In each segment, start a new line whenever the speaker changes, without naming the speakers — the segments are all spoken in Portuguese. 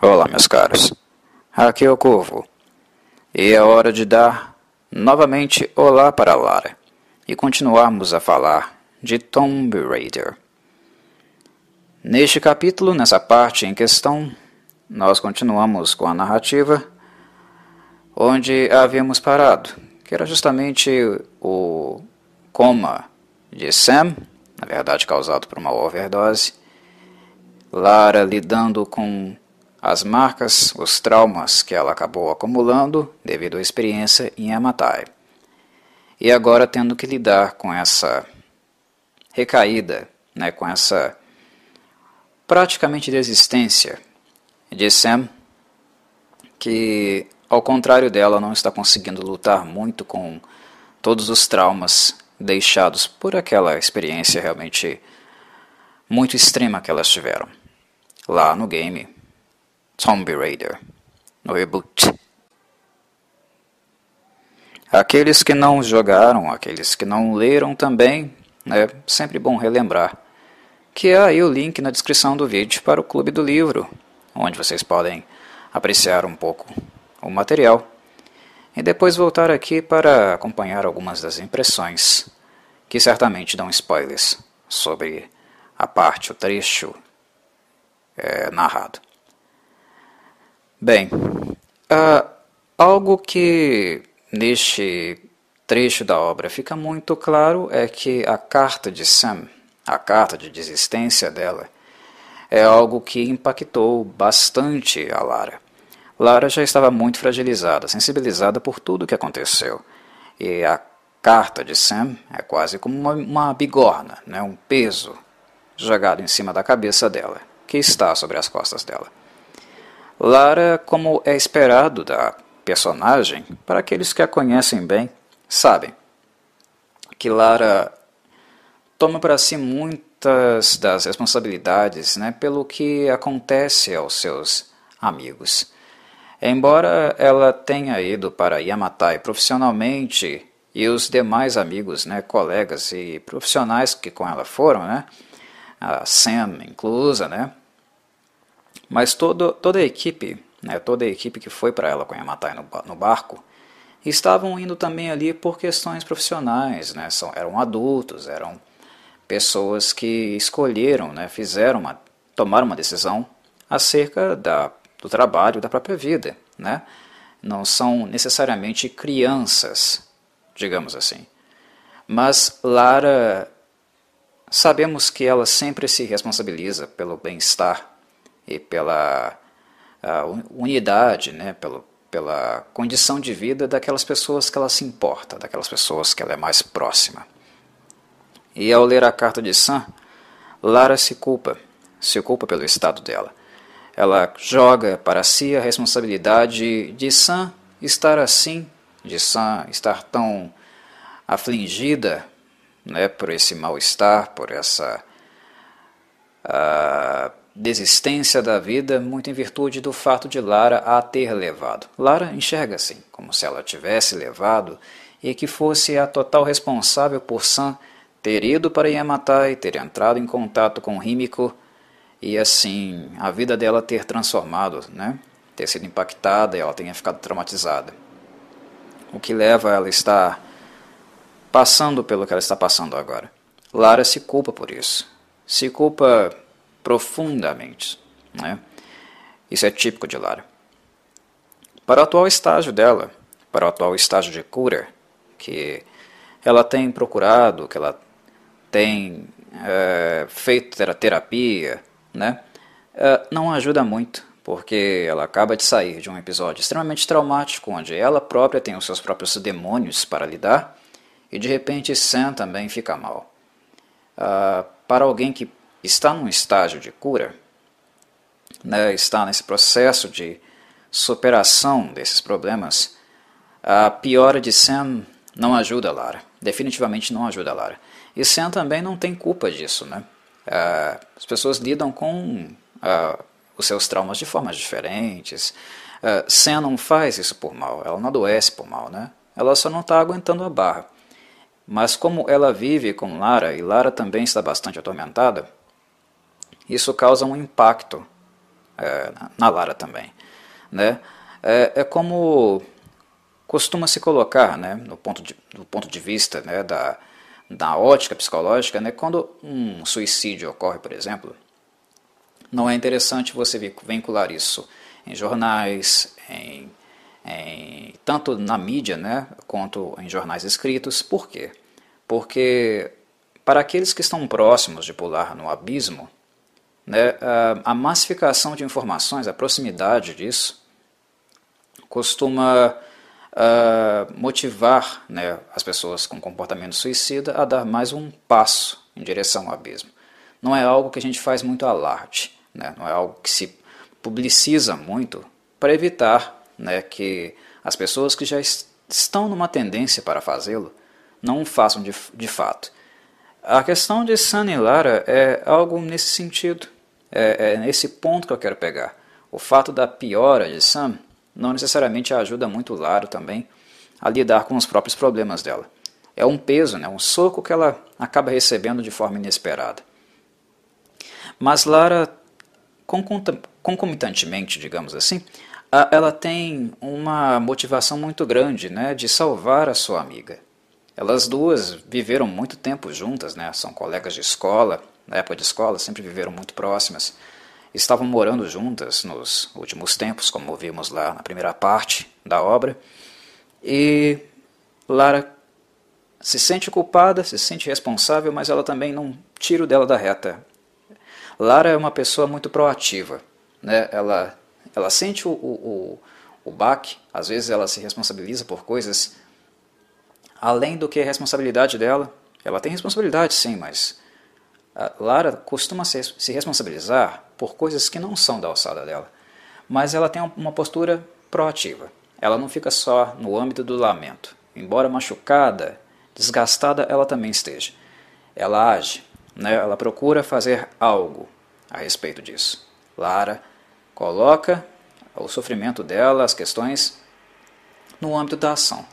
Olá, meus caros. Aqui é o Corvo. E é hora de dar novamente olá para Lara e continuarmos a falar de Tomb Raider. Neste capítulo, nessa parte em questão, nós continuamos com a narrativa onde havíamos parado, que era justamente o coma de Sam, na verdade causado por uma overdose, Lara lidando com as marcas, os traumas que ela acabou acumulando devido à experiência em Yamatai. E agora tendo que lidar com essa recaída, né, com essa praticamente desistência de Sam, que ao contrário dela não está conseguindo lutar muito com todos os traumas deixados por aquela experiência realmente muito extrema que elas tiveram lá no game Tomb Raider, no reboot. Aqueles que não jogaram, aqueles que não leram também, é sempre bom relembrar que há aí o link na descrição do vídeo para o Clube do Livro, onde vocês podem apreciar um pouco o material e depois voltar aqui para acompanhar algumas das impressões que certamente dão spoilers sobre a parte, o trecho é, narrado. Bem, uh, algo que neste trecho da obra fica muito claro é que a carta de Sam, a carta de desistência dela, é algo que impactou bastante a Lara. Lara já estava muito fragilizada, sensibilizada por tudo o que aconteceu. E a carta de Sam é quase como uma, uma bigorna, né, um peso jogado em cima da cabeça dela, que está sobre as costas dela. Lara, como é esperado da personagem, para aqueles que a conhecem bem, sabem que Lara toma para si muitas das responsabilidades né, pelo que acontece aos seus amigos. Embora ela tenha ido para Yamatai profissionalmente e os demais amigos, né, colegas e profissionais que com ela foram, né, a Sam inclusa, né, mas todo, toda a equipe, né, toda a equipe que foi para ela com Yamatai no, no barco, estavam indo também ali por questões profissionais, né, são, eram adultos, eram pessoas que escolheram, né, fizeram uma, tomaram uma decisão acerca da, do trabalho da própria vida, né? Não são necessariamente crianças, digamos assim. Mas Lara, sabemos que ela sempre se responsabiliza pelo bem-estar e pela unidade, né, pelo, pela condição de vida daquelas pessoas que ela se importa, daquelas pessoas que ela é mais próxima. E ao ler a carta de Sam, Lara se culpa, se culpa pelo estado dela. Ela joga para si a responsabilidade de Sam estar assim, de Sam estar tão afligida né, por esse mal-estar, por essa uh, desistência da vida, muito em virtude do fato de Lara a ter levado. Lara enxerga assim, como se ela tivesse levado e que fosse a total responsável por Sam ter ido para Yamatai, ter entrado em contato com Rímico e assim a vida dela ter transformado, né? ter sido impactada e ela tenha ficado traumatizada. O que leva ela a estar passando pelo que ela está passando agora. Lara se culpa por isso. Se culpa profundamente. Né? Isso é típico de Lara. Para o atual estágio dela, para o atual estágio de cura, que ela tem procurado, que ela tem é, feito terapia, né? É, não ajuda muito, porque ela acaba de sair de um episódio extremamente traumático, onde ela própria tem os seus próprios demônios para lidar, e de repente Sam também fica mal. Uh, para alguém que está num estágio de cura, né, está nesse processo de superação desses problemas, a piora de Sam não ajuda Lara. Definitivamente não ajuda Lara. E Sam também não tem culpa disso. Né? Uh, as pessoas lidam com uh, os seus traumas de formas diferentes. Uh, Sam não faz isso por mal, ela não adoece por mal. Né? Ela só não está aguentando a barra. Mas como ela vive com Lara, e Lara também está bastante atormentada, isso causa um impacto é, na Lara também. Né? É, é, como costuma se colocar, né, no ponto de, do ponto de vista né, da, da ótica psicológica, né, quando um suicídio ocorre, por exemplo, não é interessante você vincular isso em jornais, em, em, tanto na mídia né, quanto em jornais escritos. Por quê? Porque para aqueles que estão próximos de pular no abismo, né, a, a massificação de informações, a proximidade disso, costuma uh, motivar né, as pessoas com comportamento suicida a dar mais um passo em direção ao abismo. Não é algo que a gente faz muito alarde, né, não é algo que se publiciza muito para evitar né, que as pessoas que já estão numa tendência para fazê-lo não o façam de, de fato. A questão de Sunny Lara é algo nesse sentido, é, é nesse ponto que eu quero pegar. O fato da piora de Sam não necessariamente ajuda muito Lara também a lidar com os próprios problemas dela. É um peso, né, um soco que ela acaba recebendo de forma inesperada. Mas Lara, concomitantemente, digamos assim, ela tem uma motivação muito grande né, de salvar a sua amiga. Elas duas viveram muito tempo juntas, né, são colegas de escola, na época de escola sempre viveram muito próximas estavam morando juntas nos últimos tempos, como vimos lá na primeira parte da obra, e Lara se sente culpada, se sente responsável, mas ela também não tira dela da reta. Lara é uma pessoa muito proativa, né? ela, ela sente o, o, o, o baque, às vezes ela se responsabiliza por coisas além do que a responsabilidade dela. Ela tem responsabilidade, sim, mas Lara costuma se responsabilizar por coisas que não são da alçada dela, mas ela tem uma postura proativa. Ela não fica só no âmbito do lamento. Embora machucada, desgastada, ela também esteja. Ela age, né? ela procura fazer algo a respeito disso. Lara coloca o sofrimento dela, as questões, no âmbito da ação.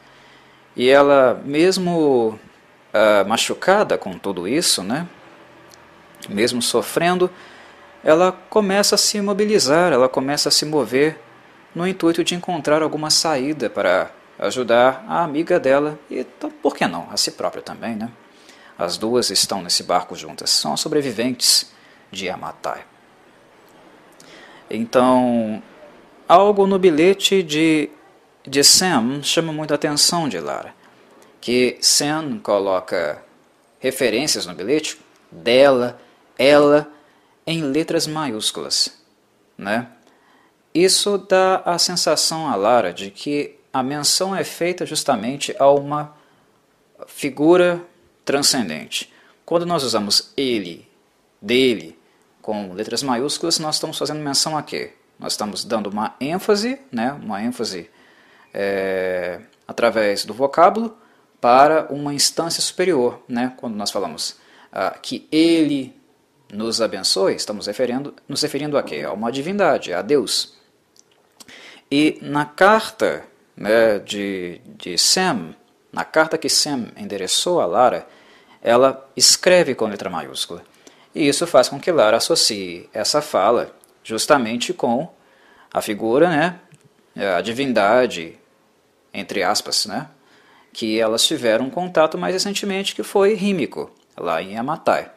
E ela, mesmo uh, machucada com tudo isso, né? Mesmo sofrendo, ela começa a se mobilizar, ela começa a se mover no intuito de encontrar alguma saída para ajudar a amiga dela e, por que não, a si própria também, né? As duas estão nesse barco juntas, são sobreviventes de Yamatai. Então, algo no bilhete de, de Sam chama muita atenção de Lara, que Sam coloca referências no bilhete dela, ela em letras maiúsculas. Né? Isso dá a sensação a Lara de que a menção é feita justamente a uma figura transcendente. Quando nós usamos ele, dele, com letras maiúsculas, nós estamos fazendo menção a quê? Nós estamos dando uma ênfase, né, uma ênfase é, através do vocábulo para uma instância superior. Né, quando nós falamos ah, que ele nos abençoe, estamos referindo, nos referindo a quê? A uma divindade, a Deus. E na carta né, de, de Sem, na carta que Sem endereçou a Lara, ela escreve com letra maiúscula. E isso faz com que Lara associe essa fala justamente com a figura, né, a divindade, entre aspas, né, que elas tiveram um contato mais recentemente, que foi Rímico, lá em Amatai.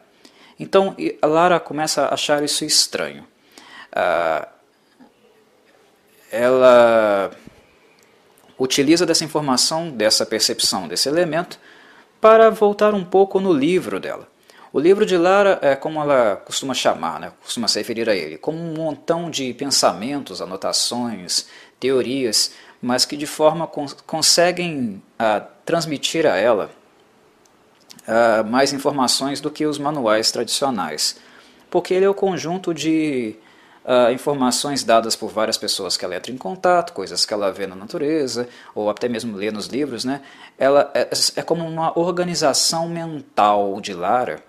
Então Lara começa a achar isso estranho. Ah, ela utiliza dessa informação, dessa percepção, desse elemento, para voltar um pouco no livro dela. O livro de Lara é como ela costuma chamar, né? costuma se referir a ele, como um montão de pensamentos, anotações, teorias, mas que de forma cons conseguem ah, transmitir a ela uh, mais informações do que os manuais tradicionais, porque ele é o conjunto de uh, informações dadas por várias pessoas que ela entra em contato, coisas que ela vê na natureza, ou até mesmo lê nos livros, né? ela é, é como uma organização mental de Lara,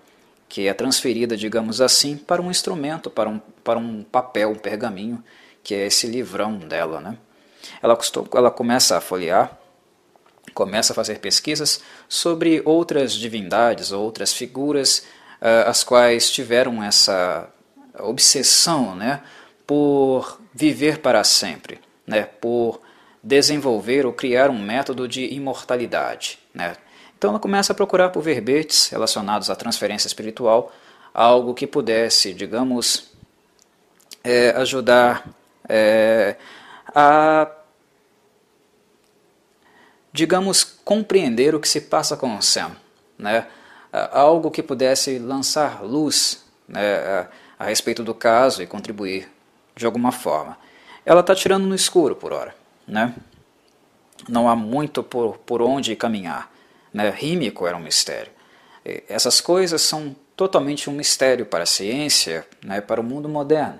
que é transferida, digamos assim, para um instrumento, para um, para um papel, um pergaminho, que é esse livrão dela. Né? Ela, custou, ela começa a folhear começa a fazer pesquisas sobre outras divindades, outras figuras, uh, as quais tiveram essa obsessão né, por viver para sempre, né? por desenvolver ou criar um método de imortalidade. Né? Então ela começa a procurar por verbetes relacionados à transferência espiritual, algo que pudesse, digamos, é, ajudar é, a, digamos, compreender o que se passa com o Sam. Né? Algo que pudesse lançar luz né, a, respeito do caso e contribuir de alguma forma. Ela está tirando no escuro por hora né? Não há muito por, por onde caminhar. Né? Rímico era um mistério. E essas coisas são totalmente um mistério para a ciência, né, para o mundo moderno.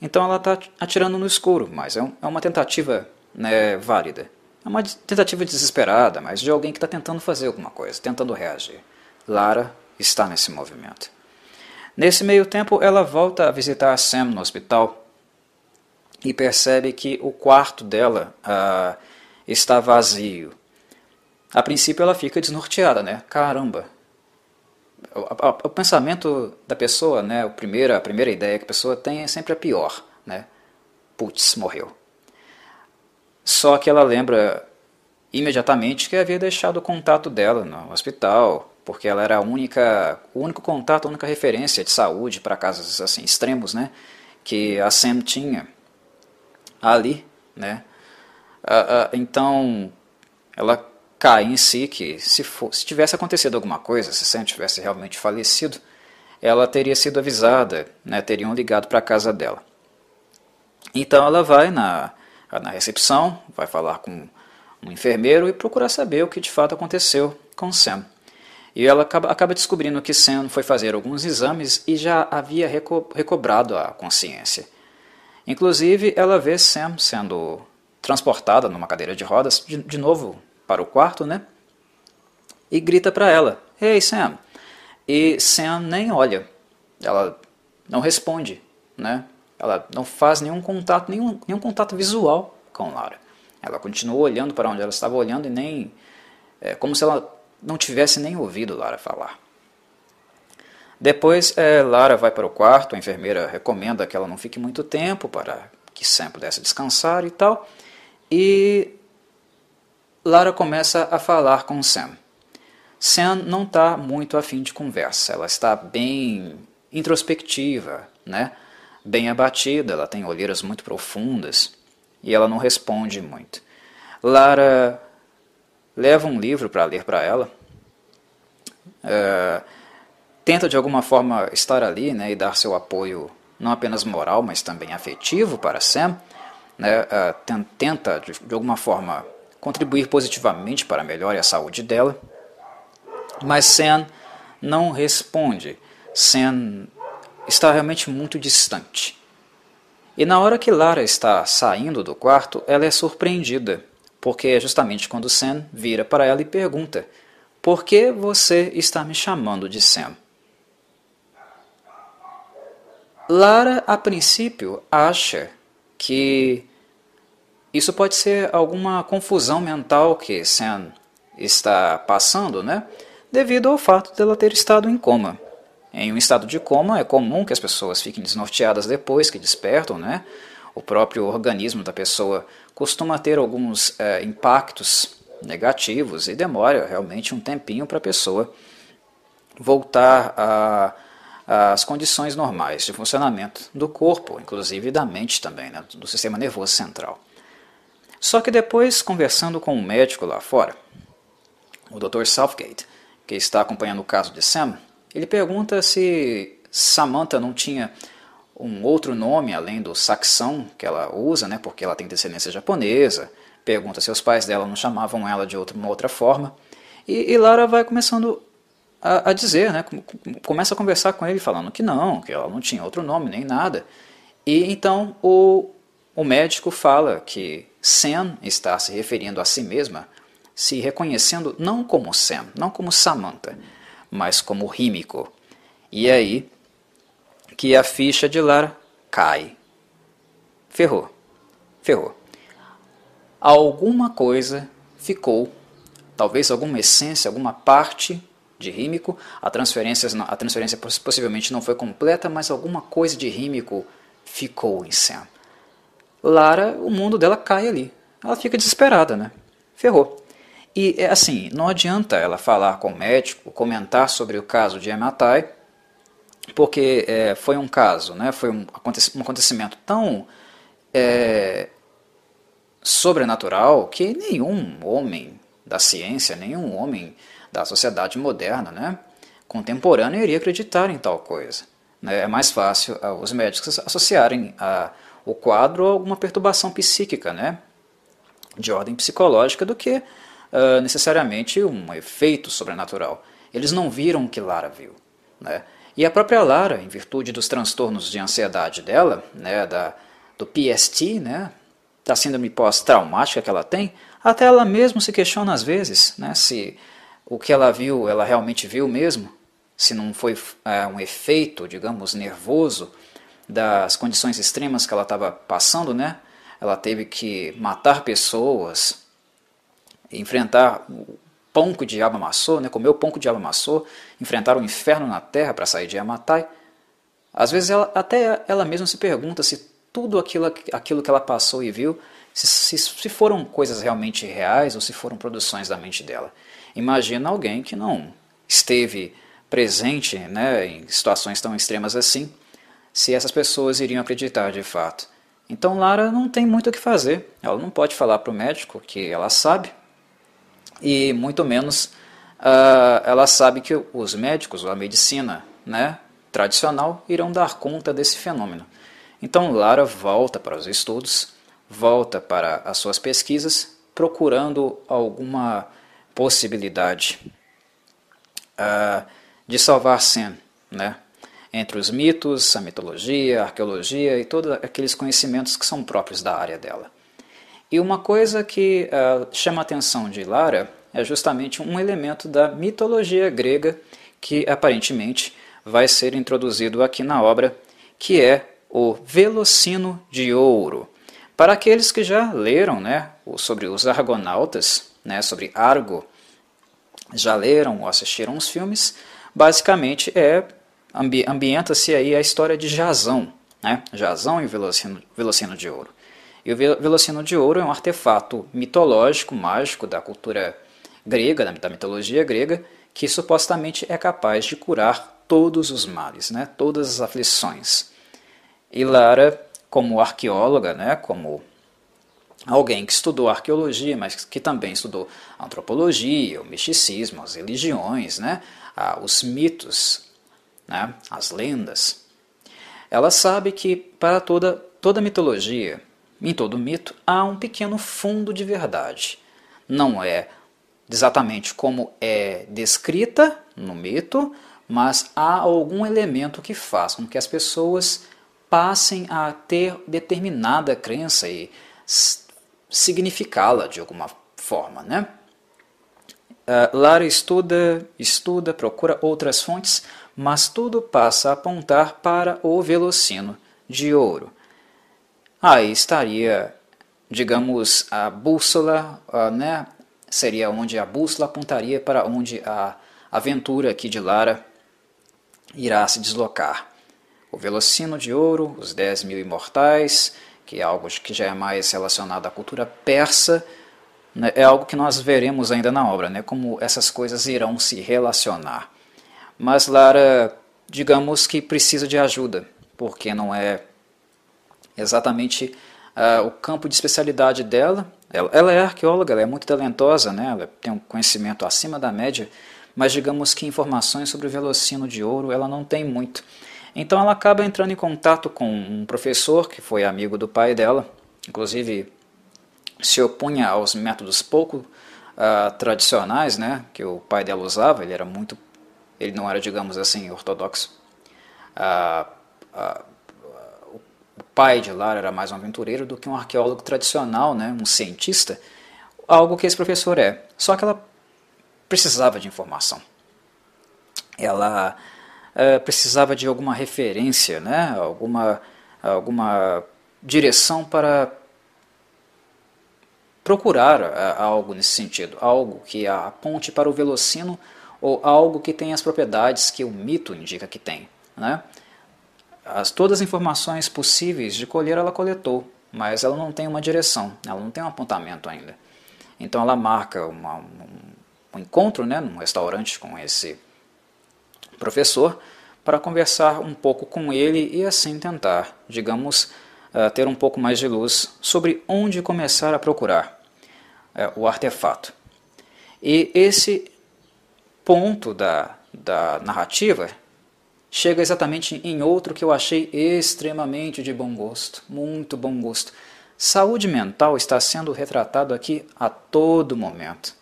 Então ela está atirando no escuro, mas é, um, é uma tentativa né, válida. É uma tentativa desesperada, mas de alguém que está tentando fazer alguma coisa, tentando reagir. Lara está nesse movimento. Nesse meio tempo, ela volta a visitar a Sam no hospital e percebe que o quarto dela ah, está vazio. A princípio ela fica desnorteada, né? Caramba! O, o, o, pensamento da pessoa, né? A primeira, a primeira ideia que a pessoa tem é sempre a pior, né? Putz, morreu. Só que ela lembra imediatamente que havia deixado o contato dela no hospital, porque ela era a única, o único contato, a única referência de saúde para casos assim extremos, né? Que a Sam tinha ali, né? Ah, ah, então, ela cai em si que se, for, se tivesse acontecido alguma coisa, se Sam tivesse realmente falecido, ela teria sido avisada, né? Teriam ligado para a casa dela. Então ela vai na, na recepção, vai falar com um enfermeiro e procurar saber o que de fato aconteceu com Sam. E ela acaba, acaba descobrindo que Sam foi fazer alguns exames e já havia reco, recobrado a consciência. Inclusive, ela vê Sam sendo transportada numa cadeira de rodas, de, de novo para o quarto, né? E grita para ela: Hey, Sam! E Sam nem olha, ela não responde, né? Ela não faz nenhum contato, nenhum, nenhum contato visual com Lara. Ela continua olhando para onde ela estava olhando e nem. É como se ela não tivesse nem ouvido Lara falar. Depois, é, Lara vai para o quarto, a enfermeira recomenda que ela não fique muito tempo para que Sam pudesse descansar e tal. E Lara começa a falar com Sam. Sam não está muito afim de conversa, ela está bem introspectiva, né? Bem abatida, ela tem olheiras muito profundas e ela não responde muito. Lara leva um livro para ler para ela. Uh, tenta de alguma forma estar ali né, e dar seu apoio não apenas moral, mas também afetivo para Sam, né, uh, tenta de, de, alguma forma contribuir positivamente para a melhora e a saúde dela, mas Sam não responde. Sam está realmente muito distante. E na hora que Lara está saindo do quarto, ela é surpreendida, porque é justamente quando Sam vira para ela e pergunta: Por que você está me chamando de Sam? Lara, a princípio, acha que isso pode ser alguma confusão mental que Sam está passando, né? Devido ao fato dela ter estado em coma. Em um estado de coma é comum que as pessoas fiquem desnorteadas depois que despertam, né? O próprio organismo da pessoa costuma ter alguns é, impactos negativos e demora realmente um tempinho para a pessoa voltar as condições normais de funcionamento do corpo, inclusive da mente também, né, do sistema nervoso central. Só que depois, conversando com um médico lá fora, o Dr. Southgate, que está acompanhando o caso de Sam, ele pergunta se Samantha não tinha um outro nome além do saxão que ela usa, né, porque ela tem descendência japonesa. Pergunta se os pais dela não chamavam ela de outra, uma outra forma. E, e Lara vai começando a, a dizer, né? começa a conversar com ele falando que não, que ela não tinha outro nome nem nada. E então o, o médico fala que Sam está se referindo a si mesma, se reconhecendo não como Sam, não como Samantha, mas como Rímico. E aí que a ficha de Lara cai. Ferrou. Ferrou. Alguma coisa ficou, talvez alguma essência, alguma parte de rímico. A transferência, a transferência possivelmente não foi completa, mas alguma coisa de rímico ficou em Sam? Lara, o mundo dela cai ali. Ela fica desesperada, né? Ferrou. E é assim, não adianta ela falar com o médico, comentar sobre o caso de Ematai, porque é, foi um caso, né? Foi um, acontecimento tão é, sobrenatural que nenhum homem da ciência, nenhum homem da sociedade moderna, né, contemporânea, iria acreditar em tal coisa. Né? É mais fácil uh, os médicos associarem a, o quadro a alguma perturbação psíquica, né, de ordem psicológica, do que uh, necessariamente um efeito sobrenatural. Eles não viram o que Lara viu. Né? E a própria Lara, em virtude dos transtornos de ansiedade dela, né, da, do PST, né, da síndrome pós-traumática que ela tem, até ela mesma se questiona às vezes né, se o que ela viu, ela realmente viu mesmo, se não foi é, um efeito, digamos, nervoso das condições extremas que ela estava passando, né? Ela teve que matar pessoas, enfrentar o pão que o diabo amassou, né? comer o pão que o diabo amassou, enfrentar o inferno na terra para sair de Yamatai. Às vezes ela, até ela mesma se pergunta se tudo aquilo, aquilo que ela passou e viu, se, se, se foram coisas realmente reais ou se foram produções da mente dela. Imagina alguém que não esteve presente né, em situações tão extremas assim, se essas pessoas iriam acreditar de fato. Então Lara não tem muito o que fazer. Ela não pode falar para o médico que ela sabe, e muito menos uh, ela sabe que os médicos, a medicina né, tradicional, irão dar conta desse fenômeno. Então Lara volta para os estudos, volta para as suas pesquisas, procurando alguma possibilidade uh, de salvar Sem, né? entre os mitos, a mitologia, a arqueologia e todos aqueles conhecimentos que são próprios da área dela. E uma coisa que uh, chama a atenção de Lara é justamente um elemento da mitologia grega que aparentemente vai ser introduzido aqui na obra, que é o Velocino de Ouro. Para aqueles que já leram né, sobre os argonautas, né, sobre Argo, já leram ou assistiram os filmes, basicamente é ambi ambienta-se aí a história de Jazão, né? Jazão e Velocino, Velocino de Ouro. E o Velocino de Ouro é um artefato mitológico, mágico da cultura grega, da mitologia grega, que supostamente é capaz de curar todos os males, né? todas as aflições. E Lara, como arqueóloga, né, como alguém que estudou arqueologia, mas que também estudou antropologia, o misticismo, as religiões, né, os mitos, né, as lendas, ela sabe que para toda, toda mitologia, em todo mito, há um pequeno fundo de verdade. Não é exatamente como é descrita no mito, mas há algum elemento que faz com que as pessoas passem a ter determinada crença e significá-la de alguma forma, né? Uh, Lara estuda, estuda, procura outras fontes, mas tudo passa a apontar para o velocino de ouro. Aí estaria, digamos, a bússola, uh, né? Seria onde a bússola apontaria para onde a aventura aqui de Lara irá se deslocar o Velocino de Ouro, os Dez Mil Imortais, que é algo que já é mais relacionado à cultura persa, né, é algo que nós veremos ainda na obra, né, como essas coisas irão se relacionar. Mas Lara, digamos que precisa de ajuda, porque não é exatamente uh, o campo de especialidade dela. Ela, ela, é arqueóloga, ela é muito talentosa, né, ela tem um conhecimento acima da média, mas digamos que informações sobre o Velocino de Ouro ela não tem muito. Então ela acaba entrando em contato com um professor que foi amigo do pai dela, inclusive se opunha aos métodos pouco uh, tradicionais, né, que o pai dela usava. Ele era muito, ele não era, digamos assim, ortodoxo. Uh, uh, pai de Lara era mais um aventureiro do que um arqueólogo tradicional, né, um cientista, algo que esse professor é. Só que ela precisava de informação. Ela uh, precisava de alguma referência, né? alguma, alguma direção para procurar uh, algo nesse sentido, algo que aponte para o velocino ou algo que tenha as propriedades que o mito indica que tem. Né? As, todas as informações possíveis de colher ela coletou, mas ela não tem uma direção, ela não tem um apontamento ainda. Então ela marca uma, um, um encontro né, num restaurante com esse professor para conversar um pouco com ele e assim tentar, digamos, uh, ter um pouco mais de luz sobre onde começar a procurar uh, o artefato. E esse ponto da, da narrativa chega exatamente em outro que eu achei extremamente de bom gosto, muito bom gosto. Saúde mental está sendo retratado aqui a todo momento.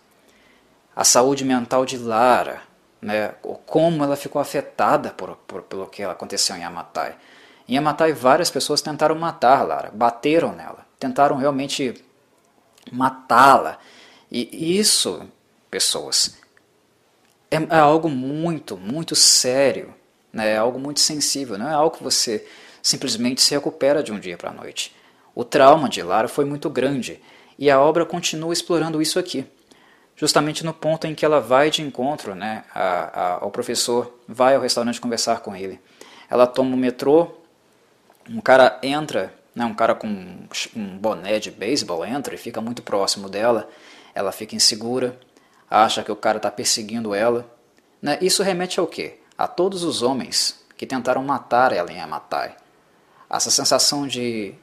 A saúde mental de Lara, né, como ela ficou afetada por, por, pelo que aconteceu em Yamatai. Em Yamatai, várias pessoas tentaram matar Lara, bateram nela, tentaram realmente matá-la. E isso, pessoas, é, é, algo muito, muito sério, né? é algo muito sensível, não é algo que você simplesmente se recupera de um dia para a noite. O trauma de Lara foi muito grande e a obra continua explorando isso aqui justamente no ponto em que ela vai de encontro né, a, a, ao professor, vai ao restaurante conversar com ele. Ela toma o metrô, um cara entra, né, um cara com um boné de beisebol entra e fica muito próximo dela, ela fica insegura, acha que o cara está perseguindo ela. Né? Isso remete ao quê? A todos os homens que tentaram matar ela em Amatai. Essa sensação de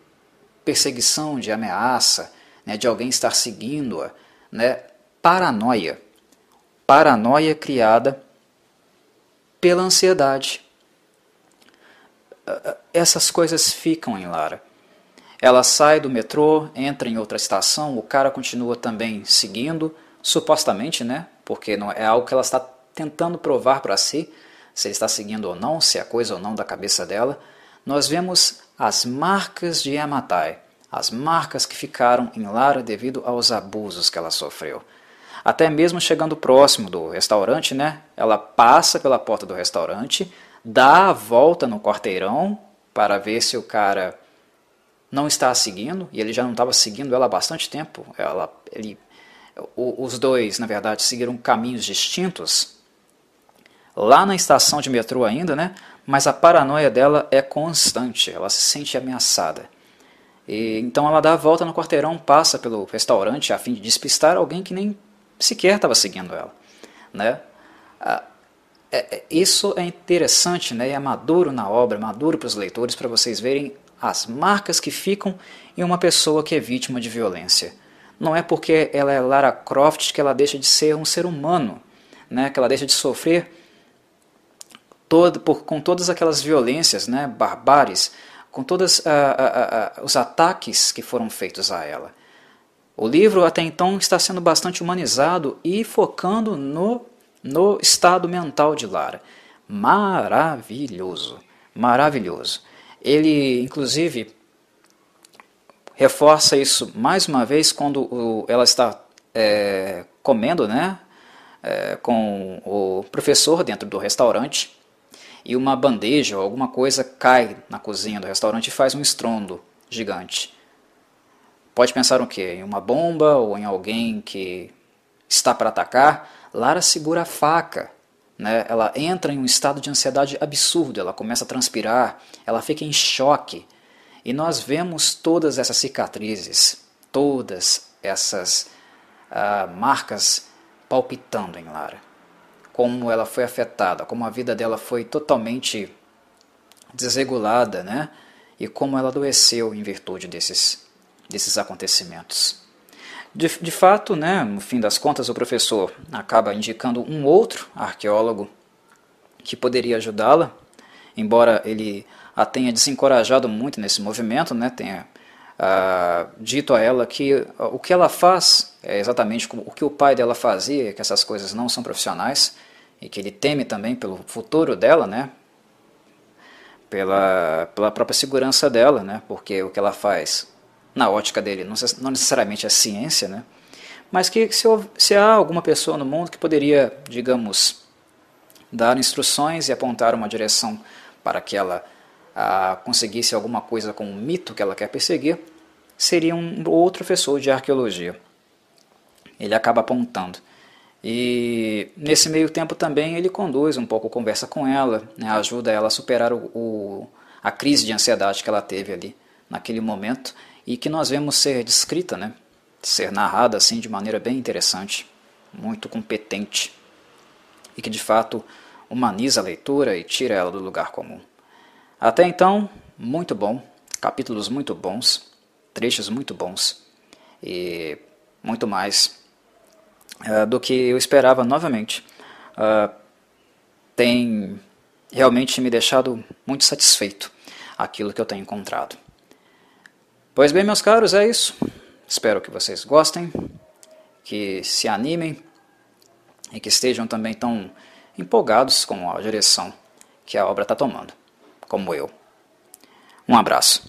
perseguição, de ameaça, né, de alguém estar seguindo-a, né, paranoia. Paranoia criada pela ansiedade. Essas coisas ficam em Lara. Ela sai do metrô, entra em outra estação, o cara continua também seguindo, supostamente, né? Porque não é algo que ela está tentando provar para si, se ele está seguindo ou não, se é coisa ou não da cabeça dela. Nós vemos as marcas de Yamatai, as marcas que ficaram em Lara devido aos abusos que ela sofreu. Até mesmo chegando próximo do restaurante, né? Ela passa pela porta do restaurante, dá a volta no quarteirão para ver se o cara não está seguindo, e ele já não estava seguindo ela há bastante tempo. Ela, ele, os dois, na verdade, seguiram caminhos distintos. Lá na estação de metrô ainda, né? Mas a paranoia dela é constante, ela se sente ameaçada. E, então ela dá a volta no quarteirão, passa pelo restaurante a fim de despistar alguém que nem sequer estava seguindo ela. Né? Ah, é, é, isso é interessante né? e é maduro na obra, maduro para os leitores, para vocês verem as marcas que ficam em uma pessoa que é vítima de violência. Não é porque ela é Lara Croft que ela deixa de ser um ser humano, né? que ela deixa de sofrer todo, por, com todas aquelas violências, né? barbáries, com todos uh, uh, uh, os ataques que foram feitos a ela. O livro até então está sendo bastante humanizado e focando no, no estado mental de Lara. Maravilhoso, maravilhoso. Ele, inclusive, reforça isso mais uma vez quando o, ela está é, comendo né, é, com o professor dentro do restaurante e uma bandeja ou alguma coisa cai na cozinha do restaurante e faz um estrondo gigante. Pode pensar o quê? Em uma bomba ou em alguém que está para atacar? Lara segura a faca. Né? Ela entra em um estado de ansiedade absurdo, ela começa a transpirar, ela fica em choque. E nós vemos todas essas cicatrizes, todas essas uh, marcas palpitando em Lara. Como ela foi afetada, como a vida dela foi totalmente desregulada, né? E como ela adoeceu em virtude desses desses acontecimentos. De, de fato, né, no fim das contas, o professor acaba indicando um outro arqueólogo que poderia ajudá-la, embora ele a tenha desencorajado muito nesse movimento, né, tenha ah, dito a ela que o que ela faz é exatamente o que o pai dela fazia, que essas coisas não são profissionais e que ele teme também pelo futuro dela, né, pela, pela própria segurança dela, né, porque o que ela faz na ótica dele, não necessariamente a ciência, né? mas que se, se há alguma pessoa no mundo que poderia, digamos, dar instruções e apontar uma direção para que ela ah, conseguisse alguma coisa com o mito que ela quer perseguir, seria um outro professor de arqueologia. Ele acaba apontando. E nesse meio tempo também ele conduz um pouco, conversa com ela, né, ajuda ela a superar o, o a crise de ansiedade que ela teve ali naquele momento e que nós vemos ser descrita, né? ser narrada assim de maneira bem interessante, muito competente e que de fato humaniza a leitura e tira ela do lugar comum. Até então, muito bom, capítulos muito bons, trechos muito bons e muito mais uh, do que eu esperava novamente. Uh, tem realmente me deixado muito satisfeito aquilo que eu tenho encontrado. Pois bem, meus caros, é isso. Espero que vocês gostem, que se animem e que estejam também tão empolgados com a direção que a obra está tomando, como eu. Um abraço.